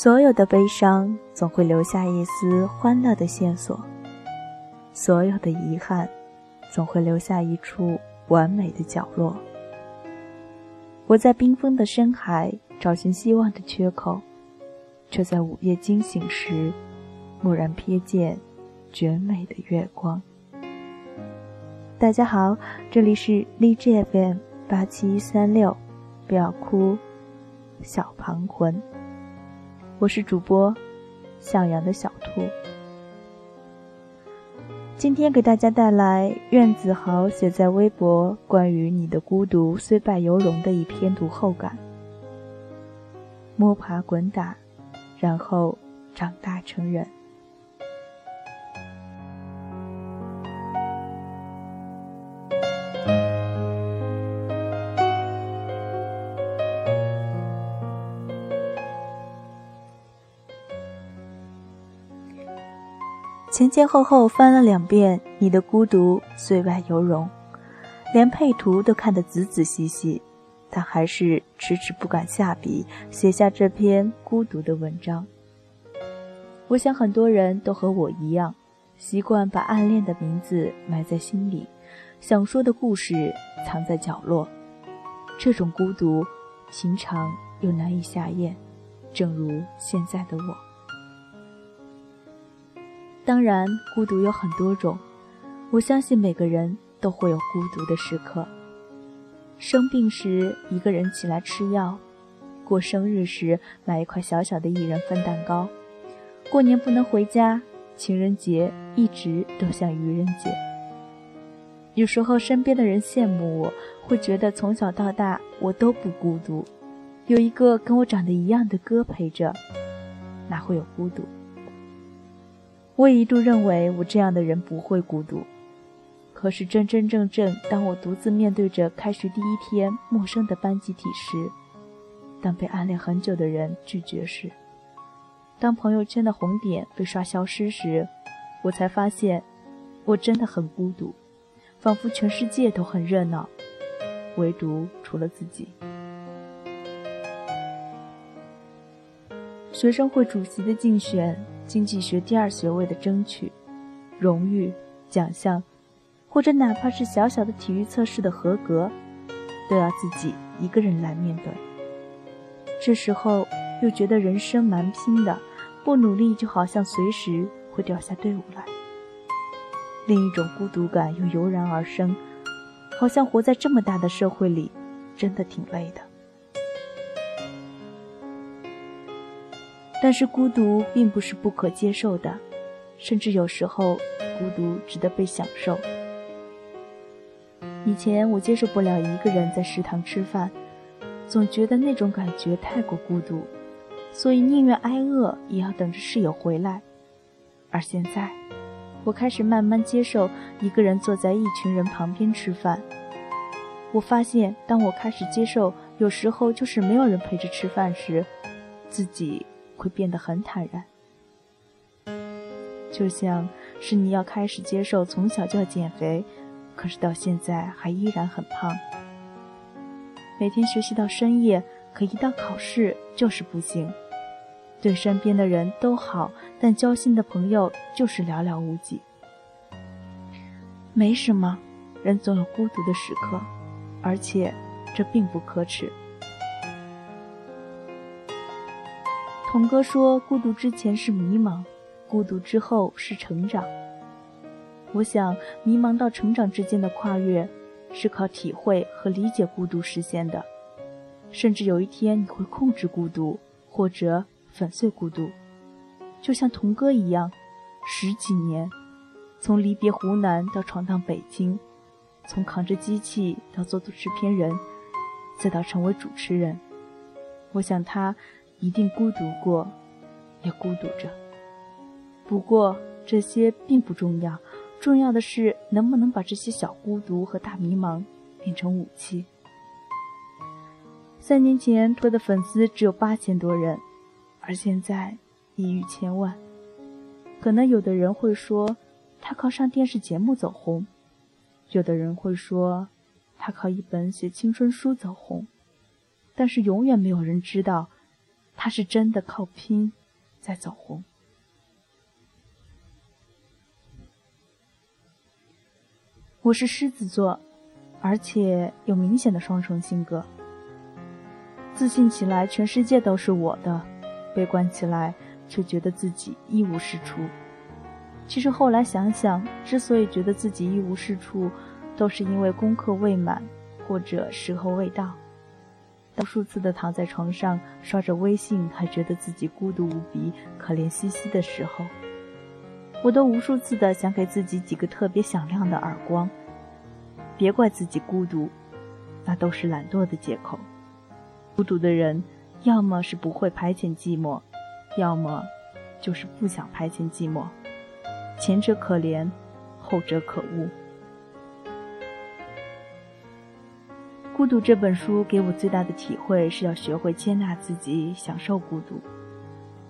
所有的悲伤总会留下一丝欢乐的线索，所有的遗憾总会留下一处完美的角落。我在冰封的深海找寻希望的缺口，却在午夜惊醒时，蓦然瞥见绝美的月光。大家好，这里是荔枝 FM 八七三六，不要哭，小旁魂。我是主播向阳的小兔。今天给大家带来苑子豪写在微博关于你的孤独虽败犹荣的一篇读后感。摸爬滚打，然后长大成人。前前后后翻了两遍，你的孤独虽败犹荣，连配图都看得仔仔细细，但还是迟迟不敢下笔写下这篇孤独的文章。我想很多人都和我一样，习惯把暗恋的名字埋在心里，想说的故事藏在角落。这种孤独，平常又难以下咽，正如现在的我。当然，孤独有很多种。我相信每个人都会有孤独的时刻。生病时一个人起来吃药，过生日时买一块小小的一人份蛋糕，过年不能回家，情人节一直都像愚人节。有时候身边的人羡慕我，会觉得从小到大我都不孤独，有一个跟我长得一样的哥陪着，哪会有孤独？我也一度认为我这样的人不会孤独，可是真真正正当我独自面对着开学第一天陌生的班集体时，当被暗恋很久的人拒绝时，当朋友圈的红点被刷消失时，我才发现，我真的很孤独，仿佛全世界都很热闹，唯独除了自己。学生会主席的竞选。经济学第二学位的争取，荣誉奖项，或者哪怕是小小的体育测试的合格，都要自己一个人来面对。这时候又觉得人生蛮拼的，不努力就好像随时会掉下队伍来。另一种孤独感又油然而生，好像活在这么大的社会里，真的挺累的。但是孤独并不是不可接受的，甚至有时候孤独值得被享受。以前我接受不了一个人在食堂吃饭，总觉得那种感觉太过孤独，所以宁愿挨饿也要等着室友回来。而现在，我开始慢慢接受一个人坐在一群人旁边吃饭。我发现，当我开始接受有时候就是没有人陪着吃饭时，自己。会变得很坦然，就像是你要开始接受从小就要减肥，可是到现在还依然很胖。每天学习到深夜，可一到考试就是不行。对身边的人都好，但交心的朋友就是寥寥无几。没什么，人总有孤独的时刻，而且这并不可耻。童哥说：“孤独之前是迷茫，孤独之后是成长。”我想，迷茫到成长之间的跨越，是靠体会和理解孤独实现的。甚至有一天，你会控制孤独，或者粉碎孤独，就像童哥一样，十几年，从离别湖南到闯荡北京，从扛着机器到做做制片人，再到成为主持人。我想他。一定孤独过，也孤独着。不过这些并不重要，重要的是能不能把这些小孤独和大迷茫变成武器。三年前，托的粉丝只有八千多人，而现在已逾千万。可能有的人会说，他靠上电视节目走红；有的人会说，他靠一本写青春书走红。但是永远没有人知道。他是真的靠拼在走红。我是狮子座，而且有明显的双重性格。自信起来，全世界都是我的；悲观起来，却觉得自己一无是处。其实后来想想，之所以觉得自己一无是处，都是因为功课未满，或者时候未到。无数次的躺在床上刷着微信，还觉得自己孤独无比、可怜兮兮的时候。我都无数次的想给自己几个特别响亮的耳光。别怪自己孤独，那都是懒惰的借口。孤独的人，要么是不会排遣寂寞，要么就是不想排遣寂寞。前者可怜，后者可恶。《孤独》这本书给我最大的体会是要学会接纳自己，享受孤独。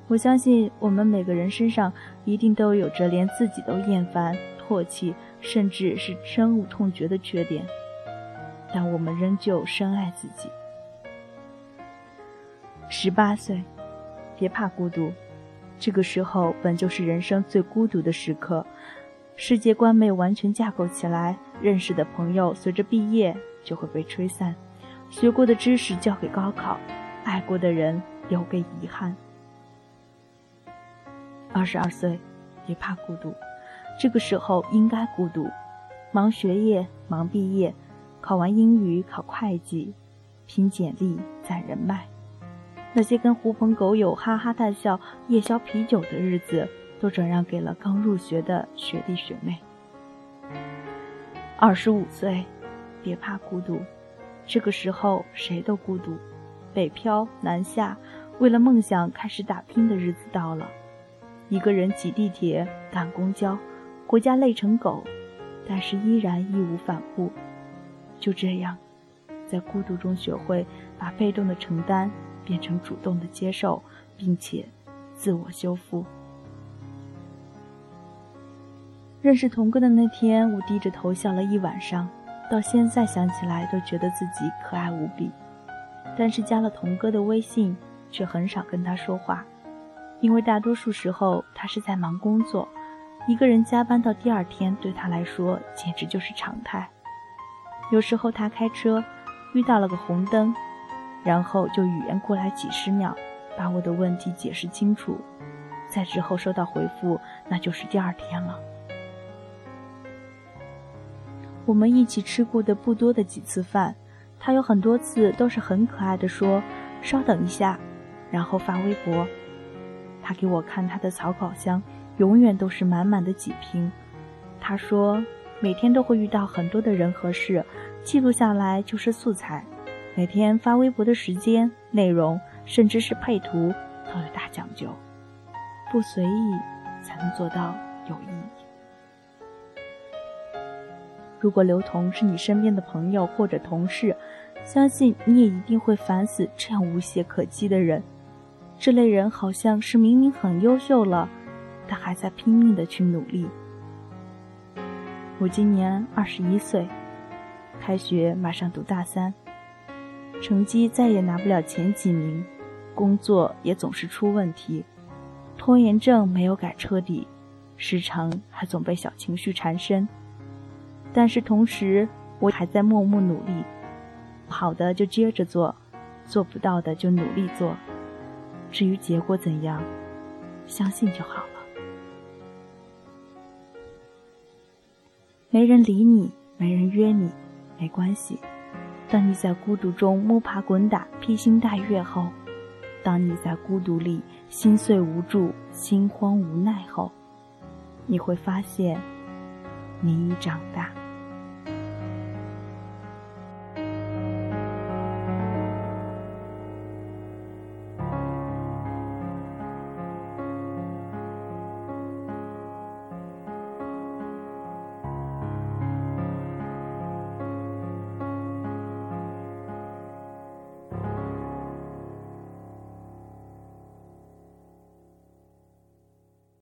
我相信我们每个人身上一定都有着连自己都厌烦、唾弃，甚至是深恶痛绝的缺点，但我们仍旧深爱自己。十八岁，别怕孤独，这个时候本就是人生最孤独的时刻。世界观没有完全架构起来，认识的朋友随着毕业就会被吹散，学过的知识交给高考，爱过的人留给遗憾。二十二岁，别怕孤独，这个时候应该孤独，忙学业，忙毕业，考完英语，考会计，拼简历，攒人脉。那些跟狐朋狗友哈哈大笑、夜宵啤酒的日子，都转让给了刚入学的学弟学妹。二十五岁，别怕孤独，这个时候谁都孤独，北漂南下，为了梦想开始打拼的日子到了。一个人挤地铁、赶公交，回家累成狗，但是依然义无反顾。就这样，在孤独中学会把被动的承担变成主动的接受，并且自我修复。认识童哥的那天，我低着头笑了一晚上，到现在想起来都觉得自己可爱无比。但是加了童哥的微信，却很少跟他说话。因为大多数时候他是在忙工作，一个人加班到第二天对他来说简直就是常态。有时候他开车遇到了个红灯，然后就语言过来几十秒，把我的问题解释清楚，在之后收到回复，那就是第二天了。我们一起吃过的不多的几次饭，他有很多次都是很可爱的说：“稍等一下”，然后发微博。他给我看他的草稿箱，永远都是满满的几瓶。他说，每天都会遇到很多的人和事，记录下来就是素材。每天发微博的时间、内容，甚至是配图，都有大讲究。不随意，才能做到有意义。如果刘同是你身边的朋友或者同事，相信你也一定会烦死这样无懈可击的人。这类人好像是明明很优秀了，但还在拼命的去努力。我今年二十一岁，开学马上读大三，成绩再也拿不了前几名，工作也总是出问题，拖延症没有改彻底，时常还总被小情绪缠身。但是同时，我还在默默努力，好的就接着做，做不到的就努力做。至于结果怎样，相信就好了。没人理你，没人约你，没关系。当你在孤独中摸爬滚打、披星戴月后，当你在孤独里心碎无助、心慌无奈后，你会发现，你已长大。